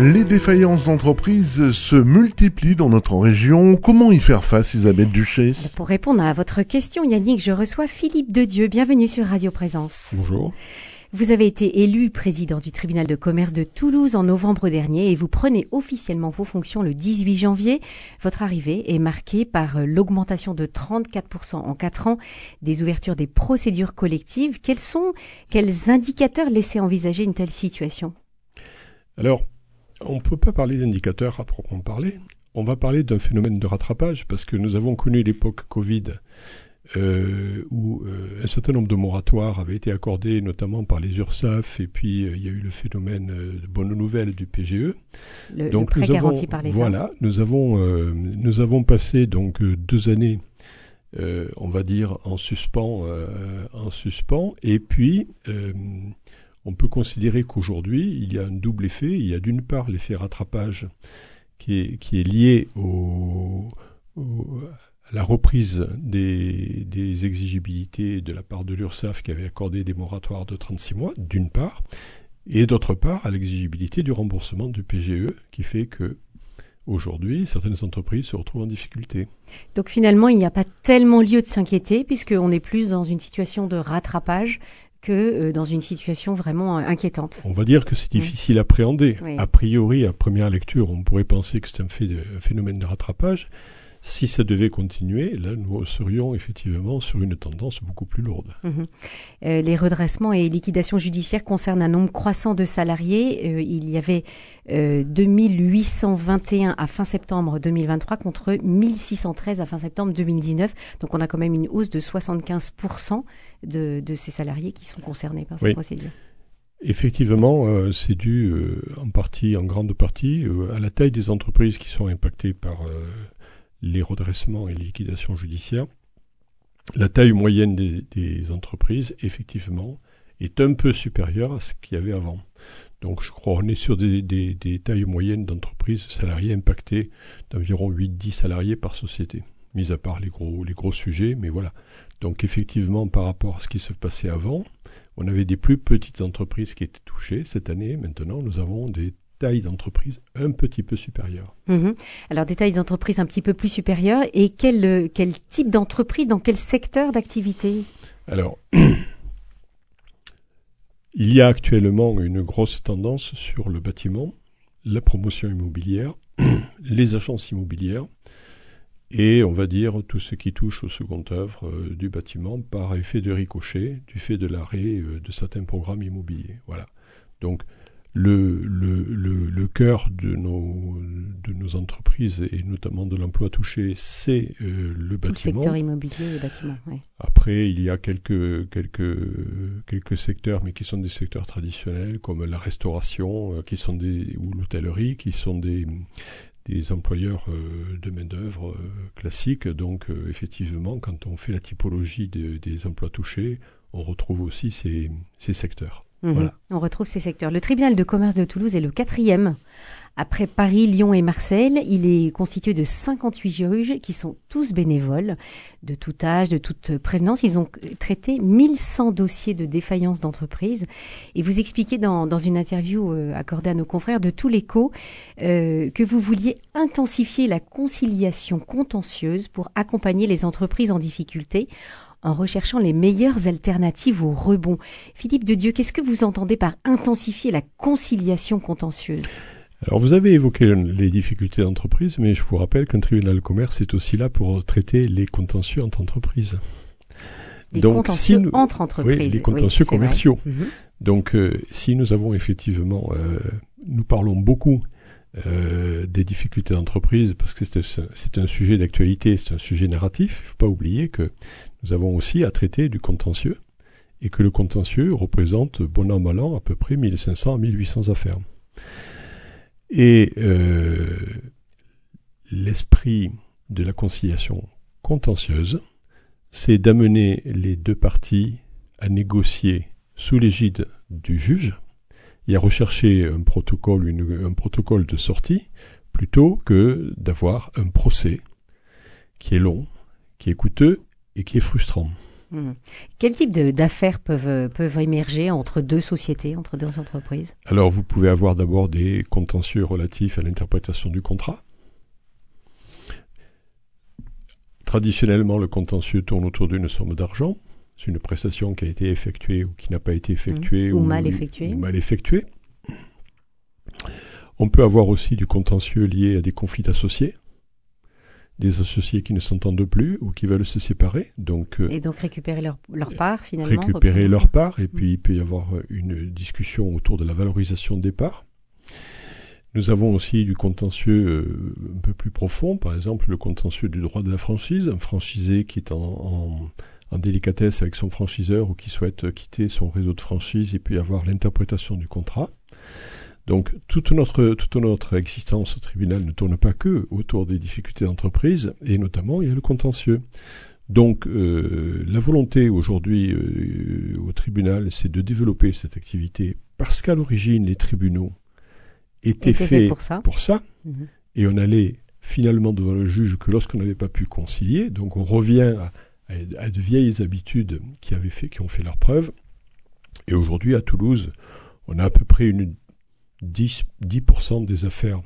Les défaillances d'entreprises se multiplient dans notre région. Comment y faire face, Isabelle Duché? Pour répondre à votre question, Yannick, je reçois Philippe Dedieu. Bienvenue sur Radio Présence. Bonjour. Vous avez été élu président du tribunal de commerce de Toulouse en novembre dernier et vous prenez officiellement vos fonctions le 18 janvier. Votre arrivée est marquée par l'augmentation de 34% en 4 ans des ouvertures des procédures collectives. Quels sont, quels indicateurs laissaient envisager une telle situation? Alors, on ne peut pas parler d'indicateurs à proprement parler. On va parler d'un phénomène de rattrapage parce que nous avons connu l'époque Covid euh, où euh, un certain nombre de moratoires avaient été accordés notamment par les URSAF et puis euh, il y a eu le phénomène de bonne nouvelle du PGE. Le, donc prêt garanti par l'État. Voilà, nous avons nous avons passé donc deux années, on va dire en suspens, en suspens, et puis on peut considérer qu'aujourd'hui, il y a un double effet. Il y a d'une part l'effet rattrapage qui est, lié à la reprise des, des, exigibilités de la part de l'URSSAF qui avait accordé des moratoires de 36 mois, d'une part, et d'autre part à l'exigibilité du remboursement du PGE qui fait que Aujourd'hui, certaines entreprises se retrouvent en difficulté. Donc finalement, il n'y a pas tellement lieu de s'inquiéter puisqu'on est plus dans une situation de rattrapage que euh, dans une situation vraiment euh, inquiétante. On va dire que c'est difficile à appréhender. A priori, à première lecture, on pourrait penser que c'est un, un phénomène de rattrapage. Si ça devait continuer, là, nous serions effectivement sur une tendance beaucoup plus lourde. Mhm. Euh, les redressements et liquidations judiciaires concernent un nombre croissant de salariés. Euh, il y avait euh, 2821 à fin septembre 2023 contre 1613 à fin septembre 2019. Donc on a quand même une hausse de 75% de, de ces salariés qui sont concernés par cette procédure. Effectivement, euh, c'est dû en partie, en grande partie, à la taille des entreprises qui sont impactées par les redressements et les liquidations judiciaires, la taille moyenne des, entreprises, effectivement, est un peu supérieure à ce qu'il y avait avant. Donc je crois qu'on est sur des, tailles moyennes d'entreprises salariées impactées d'environ 8-10 salariés par société, mis à part les gros, les gros sujets, mais voilà. Donc effectivement, par rapport à ce qui se passait avant, on avait des plus petites entreprises qui étaient touchées. Cette année, maintenant, nous avons des taille d'entreprise un petit peu supérieure. Mhm. Alors des tailles d'entreprise un petit peu plus supérieures et quel, euh, quel type d'entreprise, dans quel secteur d'activité? Alors, il y a actuellement une grosse tendance sur le bâtiment, la promotion immobilière, les agences immobilières et on va dire tout ce qui touche au second œuvre euh, du bâtiment par effet de ricochet du fait de l'arrêt euh, de certains programmes immobiliers. Voilà. Donc le, le, le, cœur de nos, de nos entreprises et notamment de l'emploi touché, c'est euh, le bâtiment. Le secteur immobilier et bâtiment. Après, il y a quelques, quelques, quelques secteurs, mais qui sont des secteurs traditionnels, comme la restauration, euh, qui sont des, ou l'hôtellerie, qui sont des, des employeurs euh, de main-d'œuvre classiques. Donc, effectivement, quand on fait la typologie des emplois touchés, on retrouve aussi ces, ces secteurs. Mhm. On retrouve ces secteurs. Le tribunal de commerce de Toulouse est le quatrième. Après Paris, Lyon et Marseille, il est constitué de 58 juges qui sont tous bénévoles, de tout âge, de toute prévenance. Ils ont traité 1100 dossiers de défaillance d'entreprise. Et vous expliquez dans, une interview euh, accordée à nos confrères de tous les euh, que vous vouliez intensifier la conciliation contentieuse pour accompagner les entreprises en difficulté en recherchant les meilleures alternatives au rebond. Philippe de Dieu, qu'est-ce que vous entendez par intensifier la conciliation contentieuse? Alors vous avez évoqué les difficultés d'entreprise, mais je vous rappelle qu'un tribunal de commerce est aussi là pour traiter les contentieux entre entreprises. Les Donc, contentieux si entre entreprises. Oui, les contentieux commerciaux. Mhm. Donc euh, si nous avons effectivement, euh, nous parlons beaucoup euh, des difficultés d'entreprise, parce que c'est un sujet d'actualité, c'est un sujet narratif. Il ne faut pas oublier que nous avons aussi à traiter du contentieux, et que le contentieux représente, bon an, mal an, à peu près 1500 à 1800 affaires. Et euh, l'esprit de la conciliation contentieuse, c'est d'amener les deux parties à négocier sous l'égide du juge, et à rechercher un protocole, un protocole de sortie, plutôt que d'avoir un procès qui est long, qui est coûteux et qui est frustrant. Mmh. Quel type d'affaires peuvent, peuvent émerger entre deux sociétés, entre deux entreprises? Alors, vous pouvez avoir d'abord des contentieux relatifs à l'interprétation du contrat. Traditionnellement, le contentieux tourne autour d'une somme d'argent. C'est une prestation qui a été effectuée ou qui n'a pas été effectuée. Mmh. Ou, mal effectuée. Ou mal effectuée. On peut avoir aussi du contentieux lié à des conflits d'associés des associés qui ne s'entendent plus ou qui veulent se séparer. Donc, euh, et donc récupérer leur, leur part finalement Récupérer leur part, et puis il peut y avoir une discussion autour de la valorisation des parts. Nous avons aussi du contentieux euh, un peu plus profond, par exemple le contentieux du droit de la franchise, un franchisé qui est en, en délicatesse avec son franchiseur ou qui souhaite quitter son réseau de franchise et puis avoir l'interprétation du contrat. Donc toute notre, toute notre existence au tribunal ne tourne pas que autour des difficultés d'entreprise, et notamment il y a le contentieux. Donc euh, la volonté aujourd'hui euh, au tribunal, c'est de développer cette activité parce qu'à l'origine les tribunaux étaient faits pour ça, mhm. et on allait finalement devant le juge que lorsqu'on n'avait pas pu concilier. Donc on revient à, à, de vieilles habitudes qui avaient fait, qui ont fait leur preuve. Et aujourd'hui à Toulouse, on a à peu près une 10%, 10 des affaires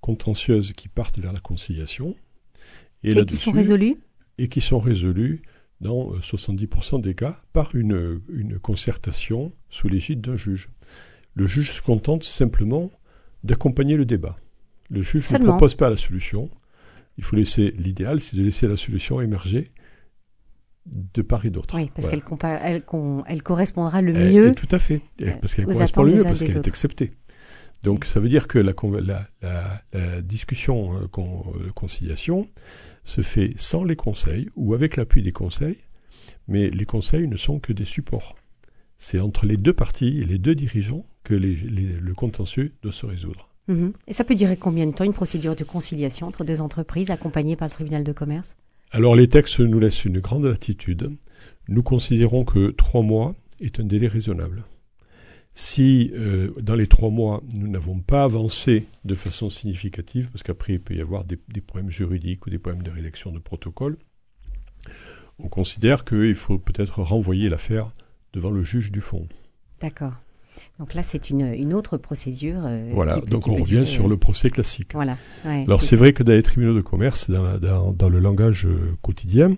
contentieuses qui partent vers la conciliation. Et, qui sont résolues Et qui sont résolues dans 70% euh, des cas par une, une concertation sous l'égide d'un juge. Le juge se contente simplement d'accompagner le débat. Le juge ne propose pas la solution. Il faut laisser l'idéal, c'est de laisser la solution émerger de part et d'autre. Oui, parce qu'elle elle, elle, correspondra le mieux. tout à fait. parce qu'elle correspond le mieux, parce qu'elle est acceptée. Donc ça veut dire que la, la, discussion euh, euh, conciliation se fait sans les conseils ou avec l'appui des conseils, mais les conseils ne sont que des supports. C'est entre les deux parties et les deux dirigeants que le contentieux doit se résoudre. Mhm. Et ça peut durer combien de temps une procédure de conciliation entre deux entreprises accompagnées par le tribunal de commerce? Alors les textes nous laissent une grande latitude. Nous considérons que trois mois est un délai raisonnable. Si euh, dans les trois mois, nous n'avons pas avancé de façon significative, parce qu'après il peut y avoir des, problèmes juridiques ou des problèmes de rédaction de protocole, on considère qu'il faut peut-être renvoyer l'affaire devant le juge du fond. D'accord. Donc là, c'est une, une, autre procédure. Euh, voilà, donc on revient sur le procès classique. Voilà. Alors c'est vrai que dans les tribunaux de commerce, dans, dans, dans le langage euh, quotidien,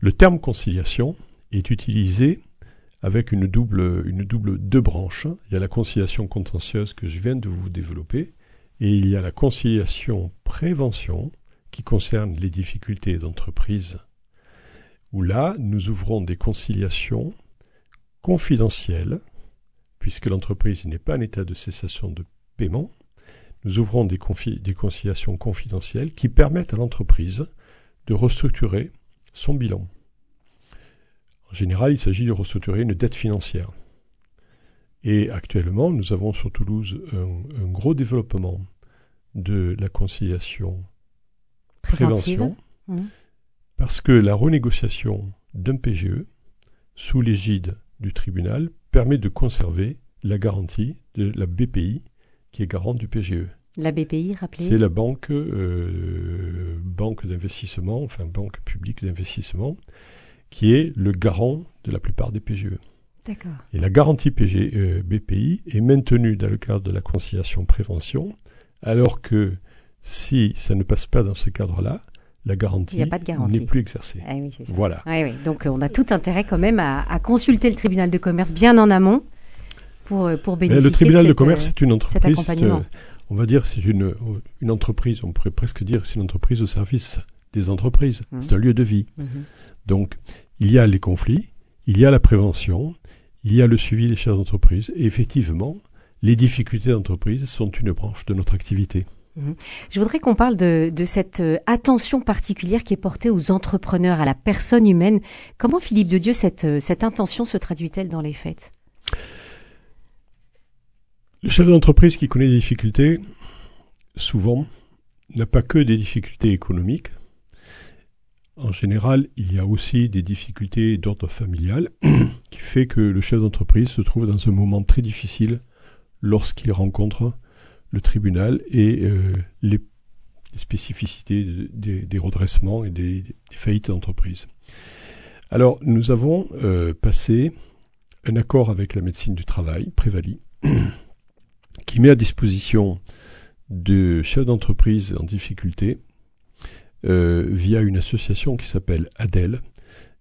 le terme conciliation est utilisé avec une double, une double deux branches. Il y a la conciliation contentieuse que je viens de vous développer, et il y a la conciliation prévention qui concerne les difficultés d'entreprise, où là, nous ouvrons des conciliations confidentielles, puisque l'entreprise n'est pas en état de cessation de paiement. Nous ouvrons des, des conciliations confidentielles qui permettent à l'entreprise de restructurer son bilan. En général, il s'agit de restructurer une dette financière. Et actuellement, nous avons sur Toulouse un, gros développement de la conciliation prévention, mmh. parce que la renégociation d'un PGE sous l'égide du tribunal permet de conserver la garantie de la BPI qui est garante du PGE. La BPI, rappelez C'est la banque, euh, banque d'investissement, enfin banque publique d'investissement, qui est le garant de la plupart des PGE. D'accord. Et la garantie PG, euh, BPI est maintenue dans le cadre de la conciliation prévention, alors que si ça ne passe pas dans ce cadre-là, la garantie n'est plus exercée. Ah oui, ça. Voilà. oui. Donc on a tout intérêt quand même à, consulter le tribunal de commerce bien en amont pour, euh, pour bénéficier. le tribunal de, commerce, c'est une entreprise. Euh, on va dire c'est une, une entreprise, on pourrait presque dire c'est une entreprise au service des entreprises. Mmh. C'est un lieu de vie. Mmh. Donc il y a les conflits, il y a la prévention, il y a le suivi des chefs d'entreprise. Et effectivement, les difficultés d'entreprise sont une branche de notre activité. Mhm. Je voudrais qu'on parle de, cette euh, attention particulière qui est portée aux entrepreneurs, à la personne humaine. Comment, Philippe de Dieu, cette, euh, cette intention se traduit-elle dans les faits? Le chef d'entreprise qui connaît des difficultés, souvent, n'a pas que des difficultés économiques, en général, il y a aussi des difficultés d'ordre familial qui fait que le chef d'entreprise se trouve dans un moment très difficile lorsqu'il rencontre le tribunal et euh, les, spécificités des, redressements et des, faillites d'entreprise. Alors, nous avons euh, passé un accord avec la médecine du travail, Prévali, qui met à disposition de chefs d'entreprise en difficulté, euh, via une association qui s'appelle ADEL,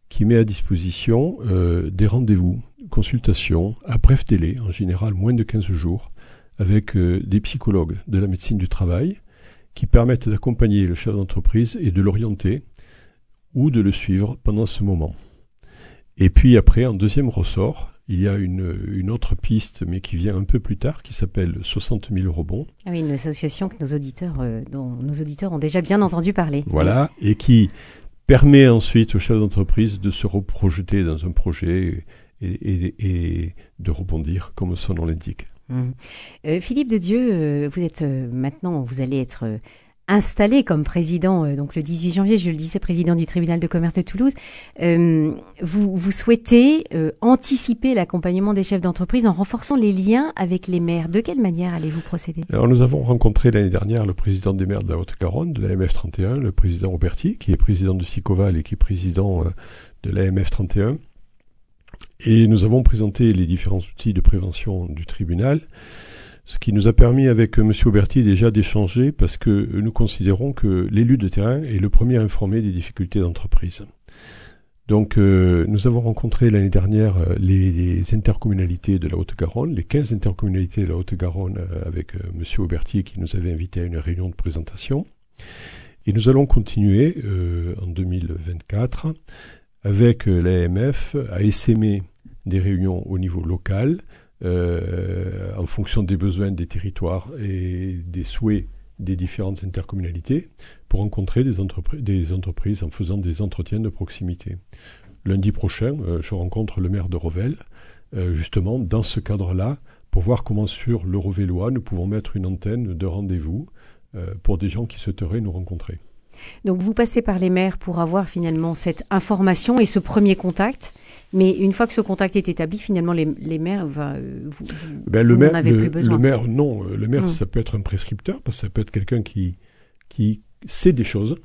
qui met à disposition euh, des rendez-vous, consultations à bref délai, en général moins de 15 jours, avec euh, des psychologues de la médecine du travail, qui permettent d'accompagner le chef d'entreprise et de l'orienter ou de le suivre pendant ce moment. Et puis après, en deuxième ressort, il y a une, une, autre piste, mais qui vient un peu plus tard, qui s'appelle 60 000 rebonds. Ah oui, une association que nos auditeurs, euh, dont nos auditeurs ont déjà bien entendu parler. Voilà, et qui permet ensuite aux chefs d'entreprise de se reprojeter dans un projet et, et, et de rebondir, comme son nom l'indique. Hum. Euh, Philippe de Dieu, euh, vous êtes euh, maintenant, vous allez être installé comme président, euh, donc le 18 janvier, je le disais, président du tribunal de commerce de Toulouse. Euh, vous, souhaitez anticiper l'accompagnement des chefs d'entreprise en renforçant les liens avec les maires. De quelle manière allez-vous procéder? Alors nous avons rencontré l'année dernière le président des maires de la Haute-Garonne, de la MF 31, le président Roberti, qui est président de Sicoval et qui est président de l'AMF 31. Et nous avons présenté les différents outils de prévention du tribunal, ce qui nous a permis avec M. Auberti déjà d'échanger parce que nous considérons que l'élu de terrain est le premier informé des difficultés d'entreprise. Donc euh, nous avons rencontré l'année dernière les, les, intercommunalités de la Haute-Garonne, les 15 intercommunalités de la Haute-Garonne euh, avec euh, M. Auberti qui nous avait invité à une réunion de présentation. Et nous allons continuer en 2024 avec l'AMF à essaimer des réunions au niveau local euh, en fonction des besoins des territoires et des souhaits des différentes intercommunalités pour rencontrer des, entrepri des entreprises en faisant des entretiens de proximité. Lundi prochain, euh, je rencontre le maire de Revel, euh, justement dans ce cadre-là, pour voir comment sur l'Eurovélois nous pouvons mettre une antenne de rendez-vous pour des gens qui souhaiteraient nous rencontrer. Donc vous passez par les maires pour avoir finalement cette information et ce premier contact. Mais une fois que ce contact est établi, finalement, les, les maires, va, vous, ben, le, vous maire, le, plus besoin. le maire, non. Le maire, mmh. ça peut être un prescripteur, parce que ça peut être quelqu'un qui, qui sait des choses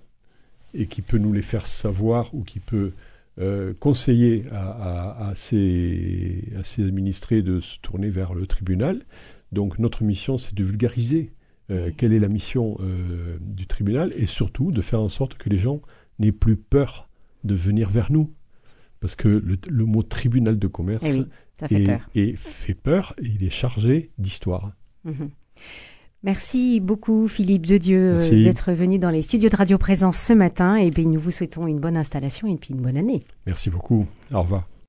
et qui peut nous les faire savoir ou qui peut euh, conseiller à, à, à, ses, à ses administrés de se tourner vers le tribunal. Donc notre mission, c'est de vulgariser euh, quelle est la mission euh, du tribunal et surtout de faire en sorte que les gens n'aient plus peur de venir vers nous. Parce que le, le mot tribunal de commerce eh oui, ça fait est, peur. est, fait peur et il est chargé d'histoire. Mmh. Merci beaucoup Philippe de Dieu d'être venu dans les studios de Radio Présence ce matin et bien nous vous souhaitons une bonne installation et puis une bonne année. Merci beaucoup. Au revoir.